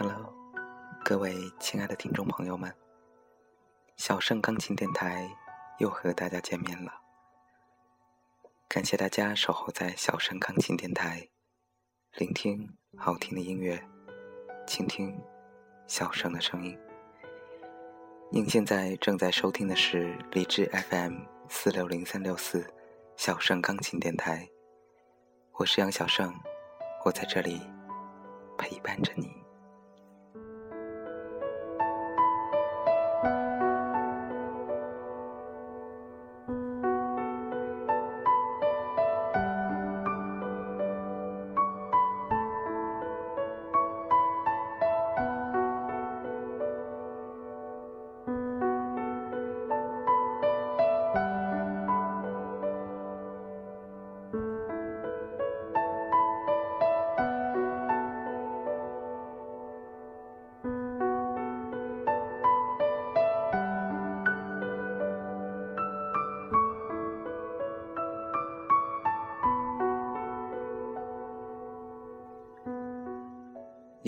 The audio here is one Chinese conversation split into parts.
Hello，各位亲爱的听众朋友们，小盛钢琴电台又和大家见面了。感谢大家守候在小盛钢琴电台，聆听好听的音乐，倾听小盛的声音。您现在正在收听的是荔枝 FM 四六零三六四小盛钢琴电台，我是杨小盛，我在这里陪伴着你。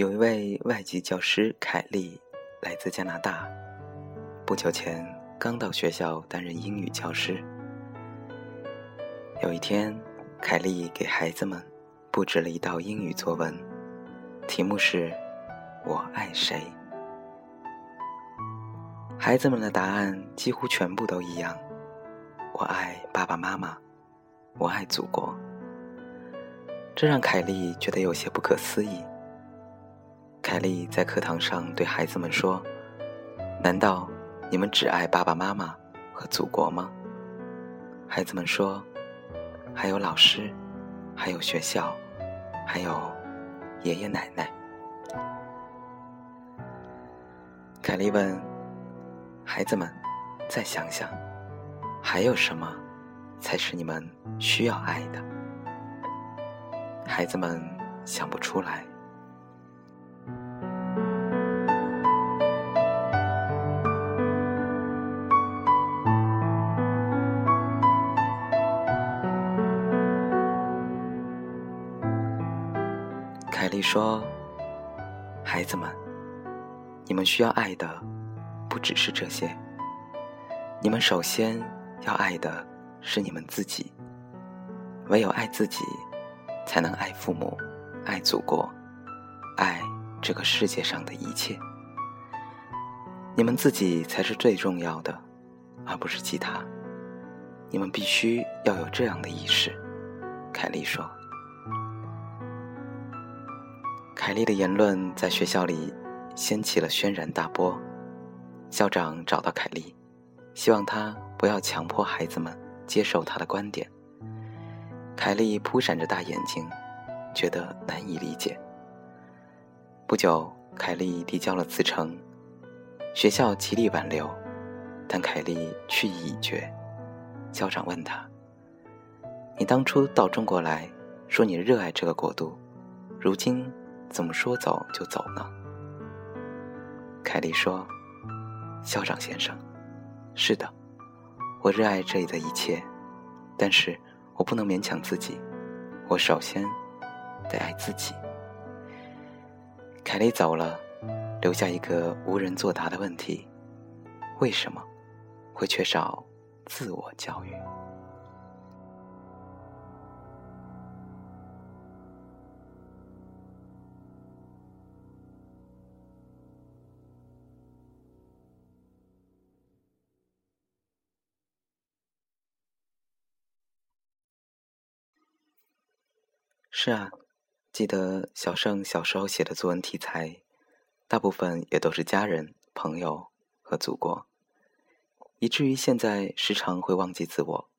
有一位外籍教师凯莉，来自加拿大。不久前刚到学校担任英语教师。有一天，凯莉给孩子们布置了一道英语作文，题目是“我爱谁”。孩子们的答案几乎全部都一样：“我爱爸爸妈妈，我爱祖国。”这让凯莉觉得有些不可思议。凯莉在课堂上对孩子们说：“难道你们只爱爸爸妈妈和祖国吗？”孩子们说：“还有老师，还有学校，还有爷爷奶奶。”凯莉问：“孩子们，再想想，还有什么才是你们需要爱的？”孩子们想不出来。凯莉说：“孩子们，你们需要爱的不只是这些。你们首先要爱的是你们自己。唯有爱自己，才能爱父母，爱祖国，爱这个世界上的一切。你们自己才是最重要的，而不是其他。你们必须要有这样的意识。”凯莉说。凯莉的言论在学校里掀起了轩然大波。校长找到凯莉，希望她不要强迫孩子们接受他的观点。凯莉扑闪着大眼睛，觉得难以理解。不久，凯莉递交了辞呈，学校极力挽留，但凯莉去意已决。校长问他：“你当初到中国来说你热爱这个国度，如今？”怎么说走就走呢？凯莉说：“校长先生，是的，我热爱这里的一切，但是我不能勉强自己，我首先得爱自己。”凯莉走了，留下一个无人作答的问题：为什么会缺少自我教育？是啊，记得小盛小时候写的作文题材，大部分也都是家人、朋友和祖国，以至于现在时常会忘记自我。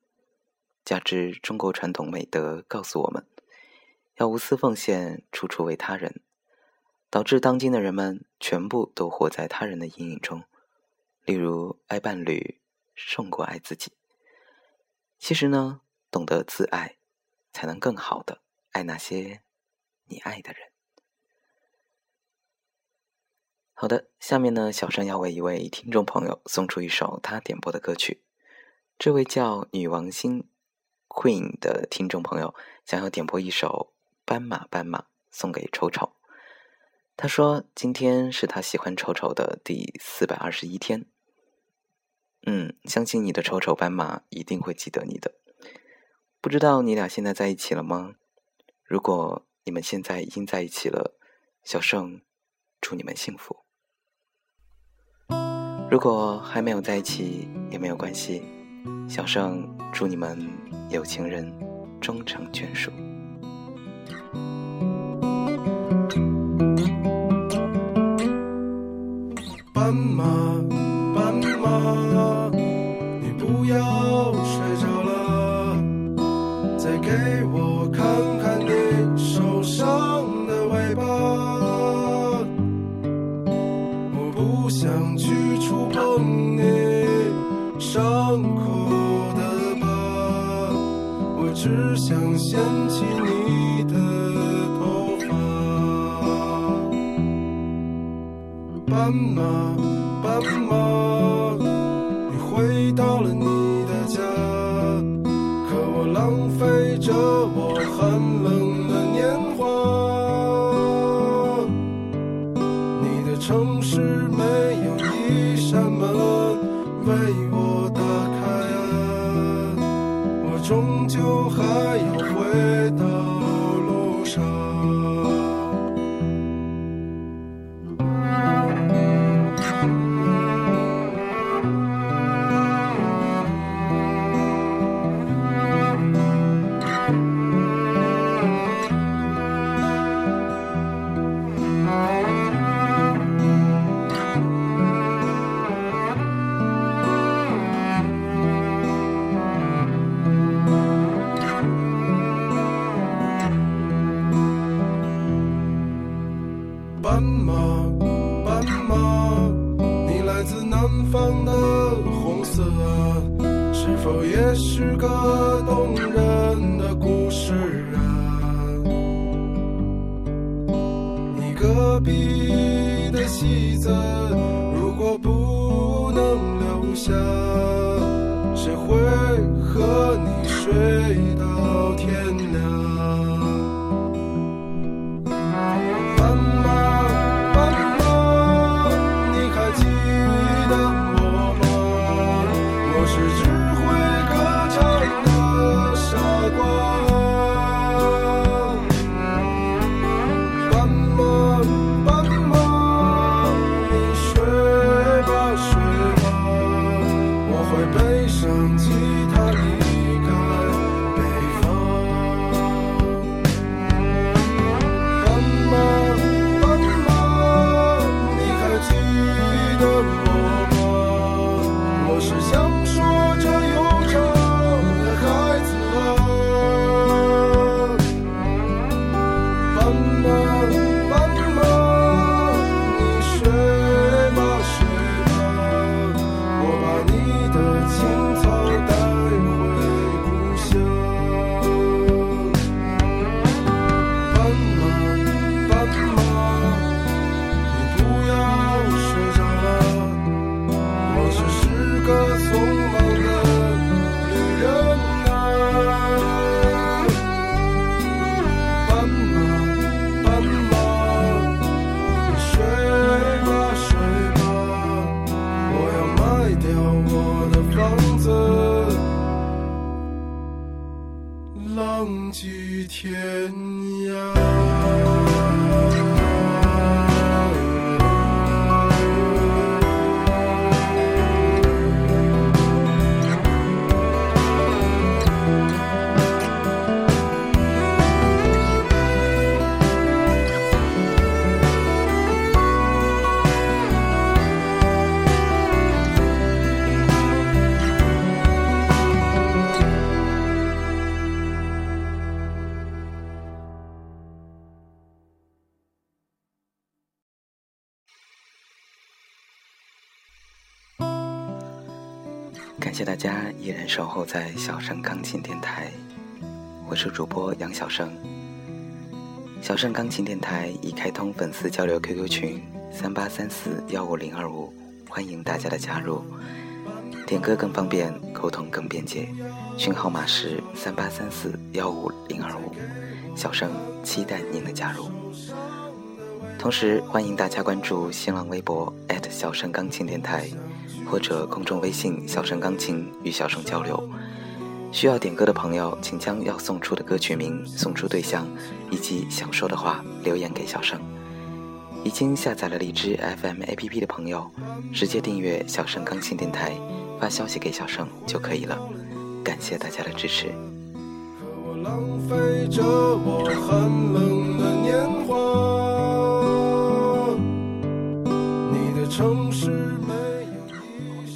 加之中国传统美德告诉我们，要无私奉献、处处为他人，导致当今的人们全部都活在他人的阴影中。例如，爱伴侣胜过爱自己。其实呢，懂得自爱，才能更好的。爱那些你爱的人。好的，下面呢，小山要为一位听众朋友送出一首他点播的歌曲。这位叫女王星 Queen 的听众朋友想要点播一首《斑马斑马》送给丑丑。他说今天是他喜欢丑丑的第四百二十一天。嗯，相信你的丑丑斑马一定会记得你的。不知道你俩现在在一起了吗？如果你们现在已经在一起了，小盛祝你们幸福。如果还没有在一起也没有关系，小盛祝你们有情人终成眷属。斑马，只想掀起你的头发。斑马，斑马，你回到了你的家，可我浪费着我感谢大家依然守候在小盛钢琴电台，我是主播杨小盛。小盛钢琴电台已开通粉丝交流 QQ 群三八三四幺五零二五，欢迎大家的加入。点歌更方便，沟通更便捷，群号码是三八三四幺五零二五。小盛期待您的加入。同时欢迎大家关注新浪微博小声钢琴电台，或者公众微信小声钢琴与小声交流。需要点歌的朋友，请将要送出的歌曲名、送出对象以及想说的话留言给小声。已经下载了荔枝 FM APP 的朋友，直接订阅小声钢琴电台，发消息给小声就可以了。感谢大家的支持。浪费着我寒冷的年华，你的城市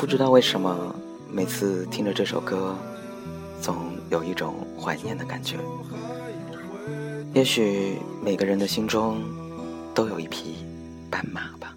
不知道为什么，每次听着这首歌。总有一种怀念的感觉。也许每个人的心中都有一匹斑马吧。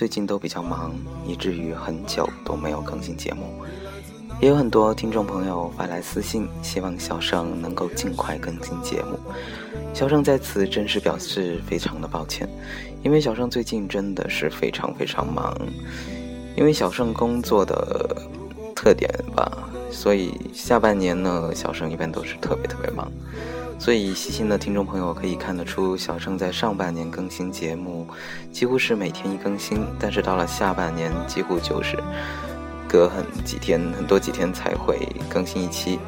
最近都比较忙，以至于很久都没有更新节目。也有很多听众朋友发来私信，希望小盛能够尽快更新节目。小盛在此真是表示非常的抱歉，因为小盛最近真的是非常非常忙。因为小盛工作的特点吧，所以下半年呢，小盛一般都是特别特别忙。所以细心的听众朋友可以看得出，小盛在上半年更新节目，几乎是每天一更新，但是到了下半年，几乎就是隔很几天，很多几天才会更新一期。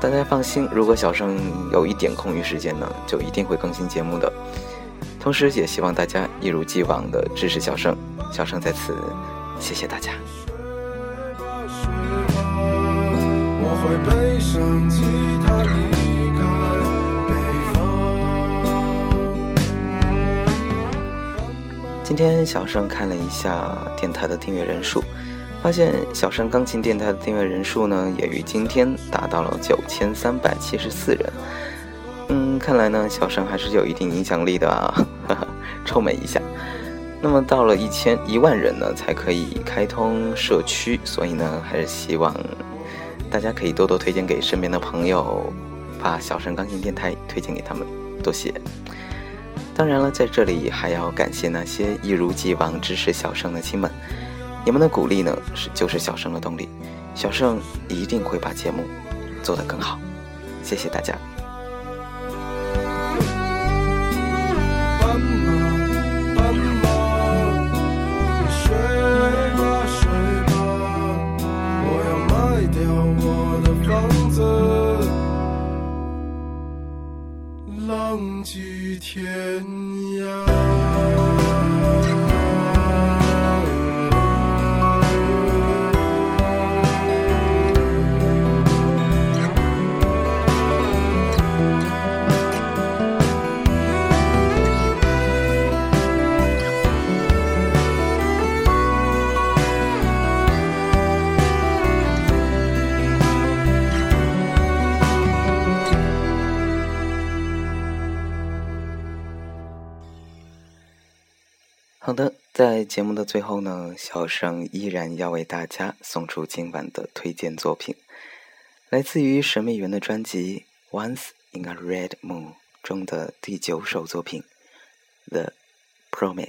大家放心，如果小盛有一点空余时间呢，就一定会更新节目的。同时，也希望大家一如既往的支持小盛，小盛在此谢谢大家。我会背上吉他。今天小盛看了一下电台的订阅人数，发现小盛钢琴电台的订阅人数呢，也于今天达到了九千三百七十四人。嗯，看来呢，小盛还是有一定影响力的啊，臭美一下。那么到了一千一万人呢，才可以开通社区，所以呢，还是希望大家可以多多推荐给身边的朋友，把小盛钢琴电台推荐给他们，多谢。当然了，在这里还要感谢那些一如既往支持小胜的亲们，你们的鼓励呢，是就是小胜的动力，小胜一定会把节目做得更好，谢谢大家。天。节目的最后呢，小生依然要为大家送出今晚的推荐作品，来自于神秘园的专辑《Once in a Red Moon》中的第九首作品《The Promise》。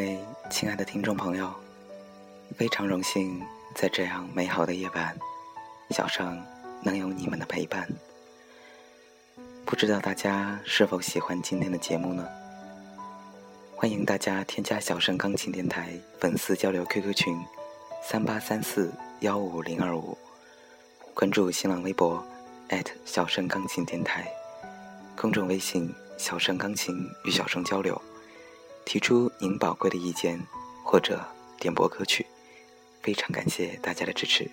位亲爱的听众朋友，非常荣幸在这样美好的夜晚，小盛能有你们的陪伴。不知道大家是否喜欢今天的节目呢？欢迎大家添加小盛钢琴电台粉丝交流 QQ 群：三八三四幺五零二五，关注新浪微博小盛钢琴电台，公众微信小盛钢琴与小盛交流。提出您宝贵的意见，或者点播歌曲，非常感谢大家的支持。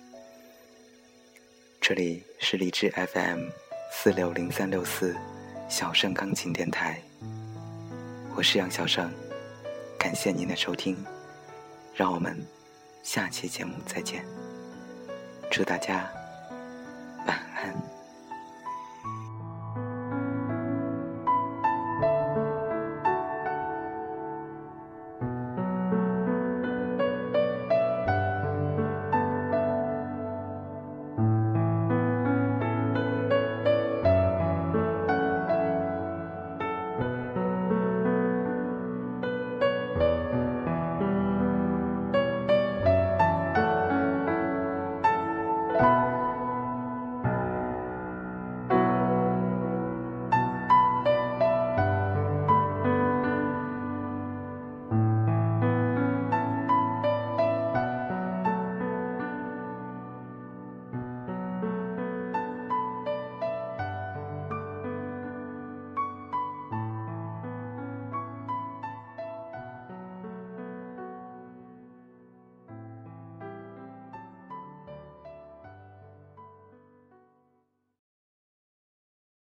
这里是荔枝 FM 四六零三六四小盛钢琴电台，我是杨小盛，感谢您的收听，让我们下期节目再见，祝大家晚安